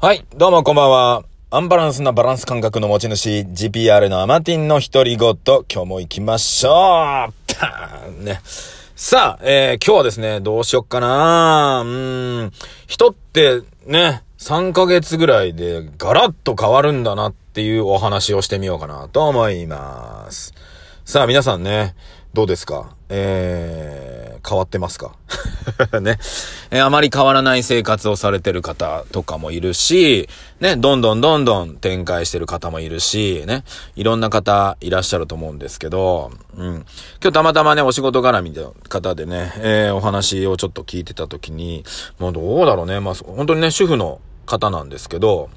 はい、どうもこんばんは。アンバランスなバランス感覚の持ち主、GPR のアマティンの独り言、今日も行きましょうパーンね。さあ、えー、今日はですね、どうしよっかなうん、人ってね、3ヶ月ぐらいでガラッと変わるんだなっていうお話をしてみようかなと思います。さあ、皆さんね、どうですか？えー、変わってますか？ね。えーあまり変わらない生活をされてる方とかもいるし、ね、どんどんどんどん展開してる方もいるし、ね、いろんな方いらっしゃると思うんですけど、うん。今日たまたまね、お仕事絡みの方でね、えーお話をちょっと聞いてた時に、もうどうだろうね、まあ、本当にね、主婦の方なんですけど、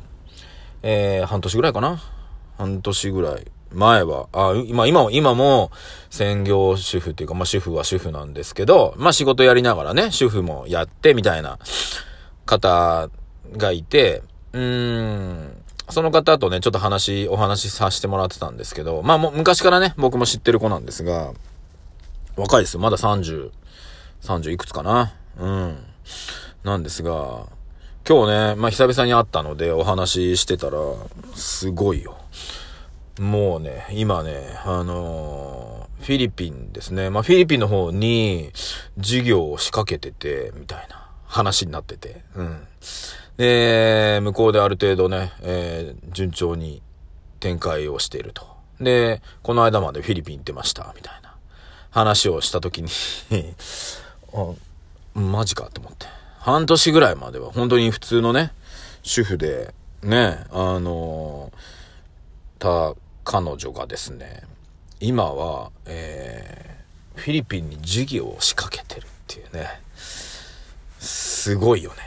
えー半年ぐらいかな？半年ぐらい。前は、あ、今、今も、今も、専業主婦っていうか、まあ、主婦は主婦なんですけど、まあ、仕事やりながらね、主婦もやって、みたいな方がいて、うーん、その方とね、ちょっと話、お話しさせてもらってたんですけど、まあ、もう昔からね、僕も知ってる子なんですが、若いですよ。まだ30、30いくつかなうん。なんですが、今日ね、まあ、久々に会ったのでお話ししてたら、すごいよ。もうね、今ね、あのーフィリピンですね。まあ、フィリピンの方に事業を仕掛けてて、みたいな話になってて。うん。で、向こうである程度ね、えー順調に展開をしていると。で、この間までフィリピン行ってました、みたいな話をしたときに あ、マジかと思って。半年ぐらいまでは本当に普通のね、主婦で、ね、あのた彼女がですね、今は、えーフィリピンに事業を仕掛けてるっていうね、すごいよね。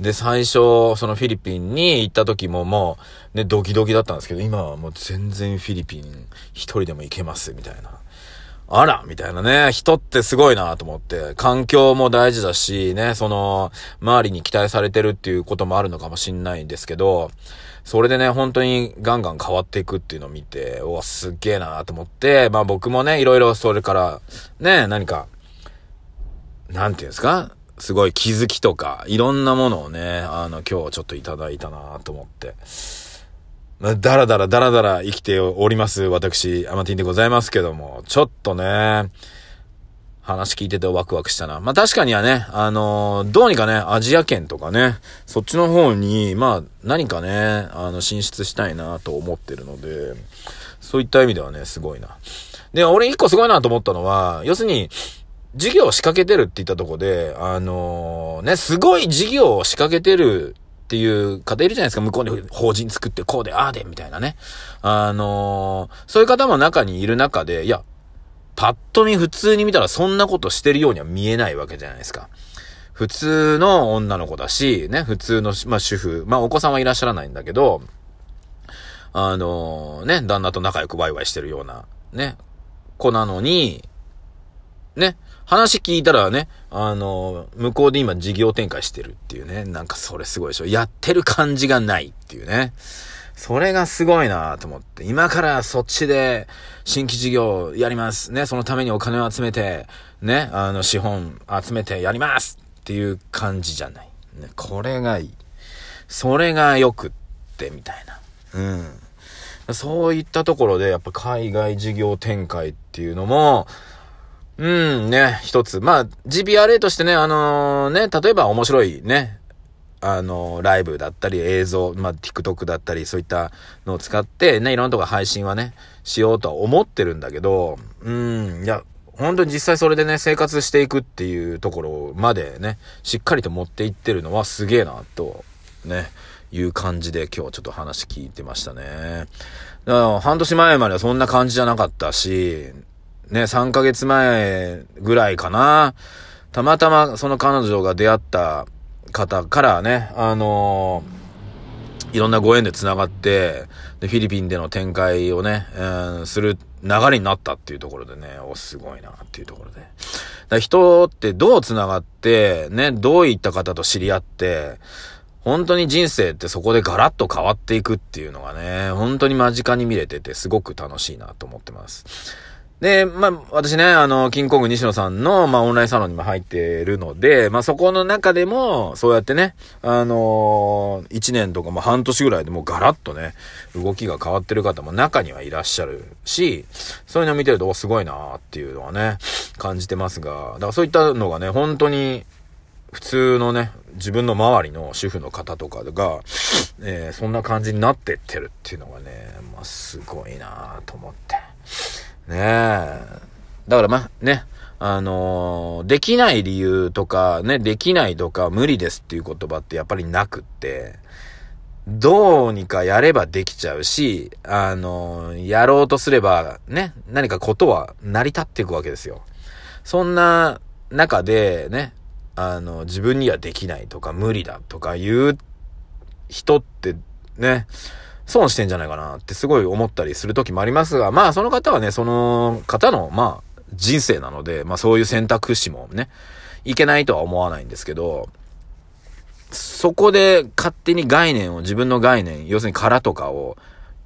で、最初、そのフィリピンに行った時ももう、ね、ドキドキだったんですけど、今はもう全然フィリピン一人でも行けます、みたいな。あらみたいなね。人ってすごいなと思って。環境も大事だし、ね、その、周りに期待されてるっていうこともあるのかもしんないんですけど、それでね、本当にガンガン変わっていくっていうのを見て、おわすっげえなと思って、まあ僕もね、いろいろそれから、ね、何か、なんていうんですか？すごい気づきとか、いろんなものをね、あの、今日ちょっといただいたなと思って。まだらだらだらだら生きております。私、アマティンでございますけども、ちょっとね、話聞いててワクワクしたな。まあ確かにはね、あのーどうにかね、アジア圏とかね、そっちの方に、まあ何かね、あの、進出したいなと思ってるので、そういった意味ではね、すごいな。で、俺一個すごいなと思ったのは、要するに、事業を仕掛けてるって言ったとこで、あのーね、すごい事業を仕掛けてるっていう方いるじゃないですか。向こうで法人作ってこうで、ああで、みたいなね。あのーそういう方も中にいる中で、いや、パッと見普通に見たらそんなことしてるようには見えないわけじゃないですか。普通の女の子だし、ね、普通の、まあ、主婦、まあ、お子さんはいらっしゃらないんだけど、あのね、旦那と仲良くワイワイしてるような、ね、子なのに、ね、話聞いたらね、あの向こうで今事業展開してるっていうね、なんかそれすごいでしょ。やってる感じがないっていうね。それがすごいなと思って、今からそっちで新規事業やります。ね、そのためにお金を集めて、ね、あの資本集めてやりますっていう感じじゃない。ね、これがいい。それが良くって、みたいな。うん。そういったところで、やっぱ海外事業展開っていうのも、うん、ね、一つ。まあ、GPRA としてね、あのね、例えば面白いね、あのライブだったり映像、まあ、TikTok だったり、そういったのを使って、ね、いろんなとこ配信はね、しようとは思ってるんだけど、うん、いや、本当に実際それでね、生活していくっていうところまでね、しっかりと持っていってるのはすげえな、と、ね、いう感じで今日ちょっと話聞いてましたね。だから半年前まではそんな感じじゃなかったし、ね、3ヶ月前ぐらいかな。たまたまその彼女が出会った方からね、あのいろんなご縁で繋がって、で、フィリピンでの展開をね、えーする流れになったっていうところでね、お、すごいなっていうところで。だ人ってどう繋がって、ね、どういった方と知り合って、本当に人生ってそこでガラッと変わっていくっていうのがね、本当に間近に見れててすごく楽しいなと思ってます。で、まあ、私ね、あの、キングコング西野さんの、まあ、オンラインサロンにも入ってるので、まあ、そこの中でも、そうやってね、あのー、1年とかも半年ぐらいでもうガラッとね、動きが変わってる方も中にはいらっしゃるし、そういうのを見てると、お、すごいなーっていうのはね、感じてますが、だからそういったのがね、本当に、普通のね、自分の周りの主婦の方とかが、えー、そんな感じになってってるっていうのがね、まあ、すごいなーと思って。ねえ。だからまあ、ね、あのー、できない理由とか、ね、できないとか、無理ですっていう言葉ってやっぱりなくって、どうにかやればできちゃうし、あのー、やろうとすれば、ね、何かことは成り立っていくわけですよ。そんな中で、ね、あの、自分にはできないとか、無理だとか言う人ってね、損してんじゃないかなってすごい思ったりする時もありますが、まあその方はね、その方の、まあ人生なので、まあそういう選択肢もね、いけないとは思わないんですけど、そこで勝手に概念を、自分の概念、要するに殻とかを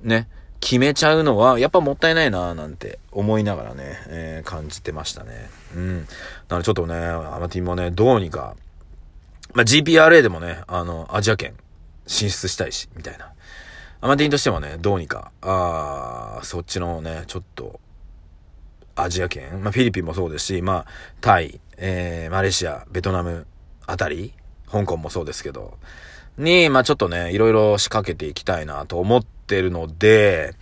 ね、決めちゃうのは、やっぱもったいないなぁなんて思いながらね、えー、感じてましたね。うん。だからちょっとね、アマティもね、どうにか、まあ、GPRA でもね、あの、アジア圏進出したいし、みたいな。アマティンとしてもね、どうにか、あそっちのね、ちょっと、アジア圏、まあ、フィリピンもそうですし、まあ、タイ、えー、マレーシア、ベトナムあたり、香港もそうですけど、に、まあ、ちょっとね、いろいろ仕掛けていきたいなと思ってるので、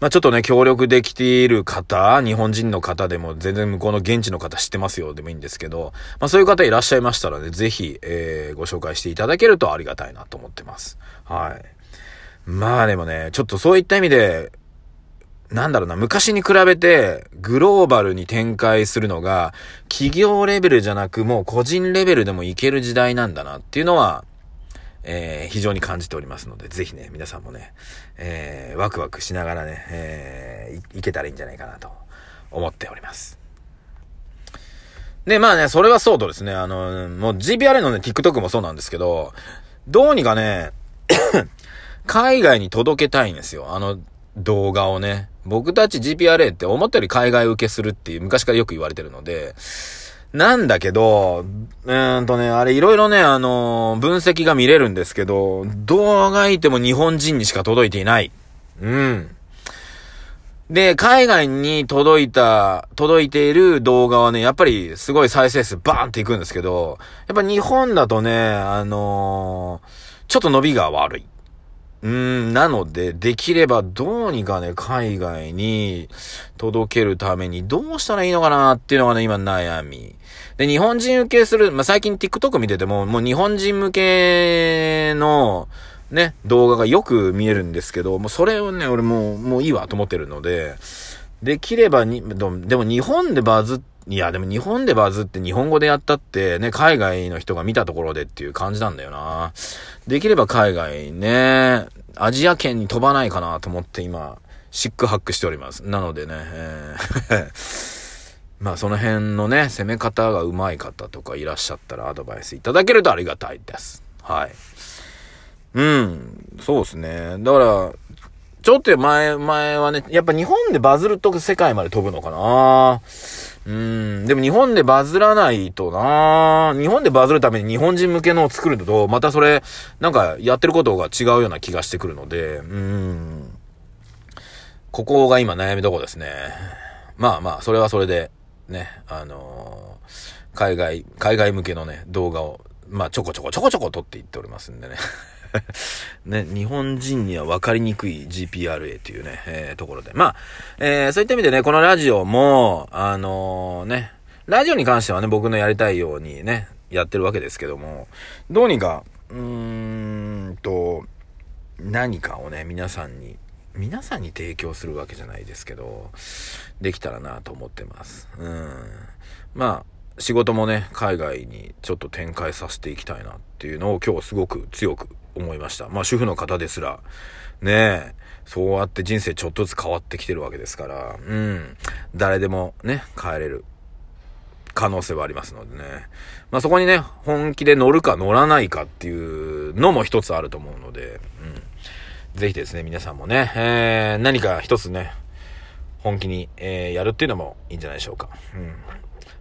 まあ、ちょっとね、協力できている方、日本人の方でも全然向こうの現地の方知ってますよでもいいんですけど、まあ、そういう方いらっしゃいましたらね、ぜひ、えー、ご紹介していただけるとありがたいなと思ってます。はい。まあでもね、ちょっとそういった意味で、なんだろうな、昔に比べてグローバルに展開するのが企業レベルじゃなくもう個人レベルでもいける時代なんだなっていうのは、えー、非常に感じておりますので、ぜひね、皆さんもね、えー、ワクワクしながらね、えー、いけたらいいんじゃないかなと思っております。で、まあね、それはそうとですね、あの、もう GPR のね、TikTok もそうなんですけど、どうにかね、海外に届けたいんですよ。あの動画をね。僕たち GPRA って思ったより海外受けするっていう昔からよく言われてるので、なんだけど、うーんとね、あれいろいろね、あのー、分析が見れるんですけど、動画いても日本人にしか届いていない。うん。で、海外に届いた、届いている動画はね、やっぱりすごい再生数バーンっていくんですけど、やっぱ日本だとね、あのー、ちょっと伸びが悪い。うん、なので、できればどうにかね、海外に届けるためにどうしたらいいのかなっていうのがね、今悩み。で、日本人受けする、まあ、最近 TikTok 見てても、もう日本人向けの、ね、動画がよく見えるんですけど、もうそれをね、俺もう、もういいわと思ってるので、できればに、でも日本でバズっていや、でも日本でバズって日本語でやったってね、海外の人が見たところでっていう感じなんだよな。できれば海外ね、アジア圏に飛ばないかなと思って今、シックハックしております。なのでね、えー まあその辺のね、攻め方が上手い方とかいらっしゃったらアドバイスいただけるとありがたいです。はい。うん、そうですね。だから、ちょっと前、前はね、やっぱ日本でバズると世界まで飛ぶのかなうん。でも日本でバズらないとな日本でバズるために日本人向けのを作ると、またそれ、なんかやってることが違うような気がしてくるので、うん。ここが今悩みどこですね。まあまあ、それはそれで、ね、あのー、海外、海外向けのね、動画を、まあちょこちょこちょこちょこ撮っていっておりますんでね。ね、日本人には分かりにくい GPRA っていうね、えー、ところで。まあ、えー、そういった意味でね、このラジオも、あのー、ね、ラジオに関してはね、僕のやりたいようにね、やってるわけですけども、どうにか、うーんと、何かをね、皆さんに、皆さんに提供するわけじゃないですけど、できたらなと思ってます。うん。まあ、仕事もね、海外にちょっと展開させていきたいなっていうのを今日すごく強く思いました。まあ主婦の方ですら、ねえ、そうやって人生ちょっとずつ変わってきてるわけですから、うん、誰でもね、変えれる可能性はありますのでね。まあそこにね、本気で乗るか乗らないかっていうのも一つあると思うので、うん。ぜひですね、皆さんもね、えー、何か一つね、本気に、えー、やるっていうのもいいんじゃないでしょうか。うん。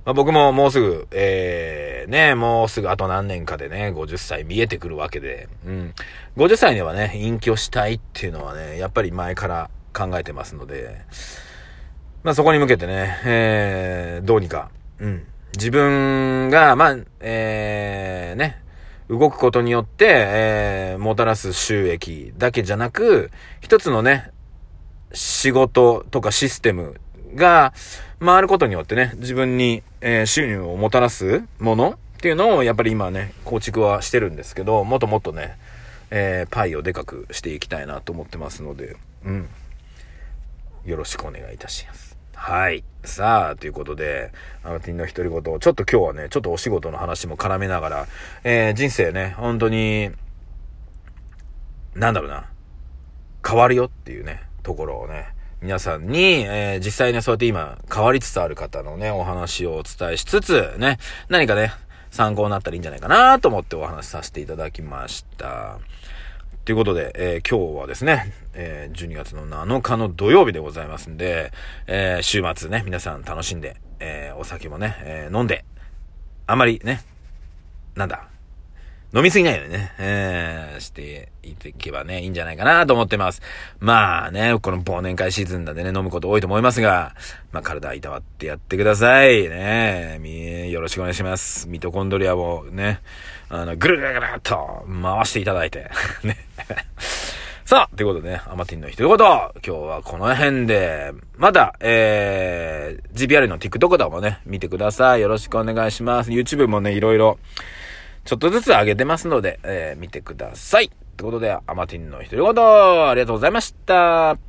まあ、僕ももうすぐ、えー、ね、もうすぐあと何年かでね、50歳見えてくるわけで、うん。50歳にはね、隠居したいっていうのはね、やっぱり前から考えてますので、まあそこに向けてね、えー、どうにか、うん。自分が、まあ、えー、ね、動くことによって、えー、もたらす収益だけじゃなく、一つのね、仕事とかシステムが回ることによってね、自分に、えー、収入をもたらすものっていうのをやっぱり今ね、構築はしてるんですけど、もっともっとね、えー、パイをでかくしていきたいなと思ってますので、うん。よろしくお願いいたします。はい。さあ、ということで、アマティンの独り言、ちょっと今日はね、ちょっとお仕事の話も絡めながら、えー、人生ね、本当に、なんだろうな、変わるよっていうね、ところをね、皆さんに、えー、実際ね、そうやって今、変わりつつある方のね、お話をお伝えしつつ、ね、何かね、参考になったらいいんじゃないかなと思ってお話しさせていただきました。ということで、えー、今日はですね、えー、12月の7日の土曜日でございますんで、えー、週末ね、皆さん楽しんで、えお酒もね、え飲んで、あまりね、なんだ、飲みすぎないようにね、えー、していけばね、いいんじゃないかなと思ってます。まあね、この忘年会シーズンなんでね、飲むこと多いと思いますが、まあ体いたわってやってください。ねよろしくお願いします。ミトコンドリアをね、あの、ぐるぐるぐるっと回していただいて、ね。さあ、ということでね、アマティンの一言、今日はこの辺で、また、えー、GPR の TikTok とかもね、見てください。よろしくお願いします。YouTube もね、いろいろ、ちょっとずつ上げてますので、えー、見てください。ってことで、アマティンの一人ごと、ありがとうございました。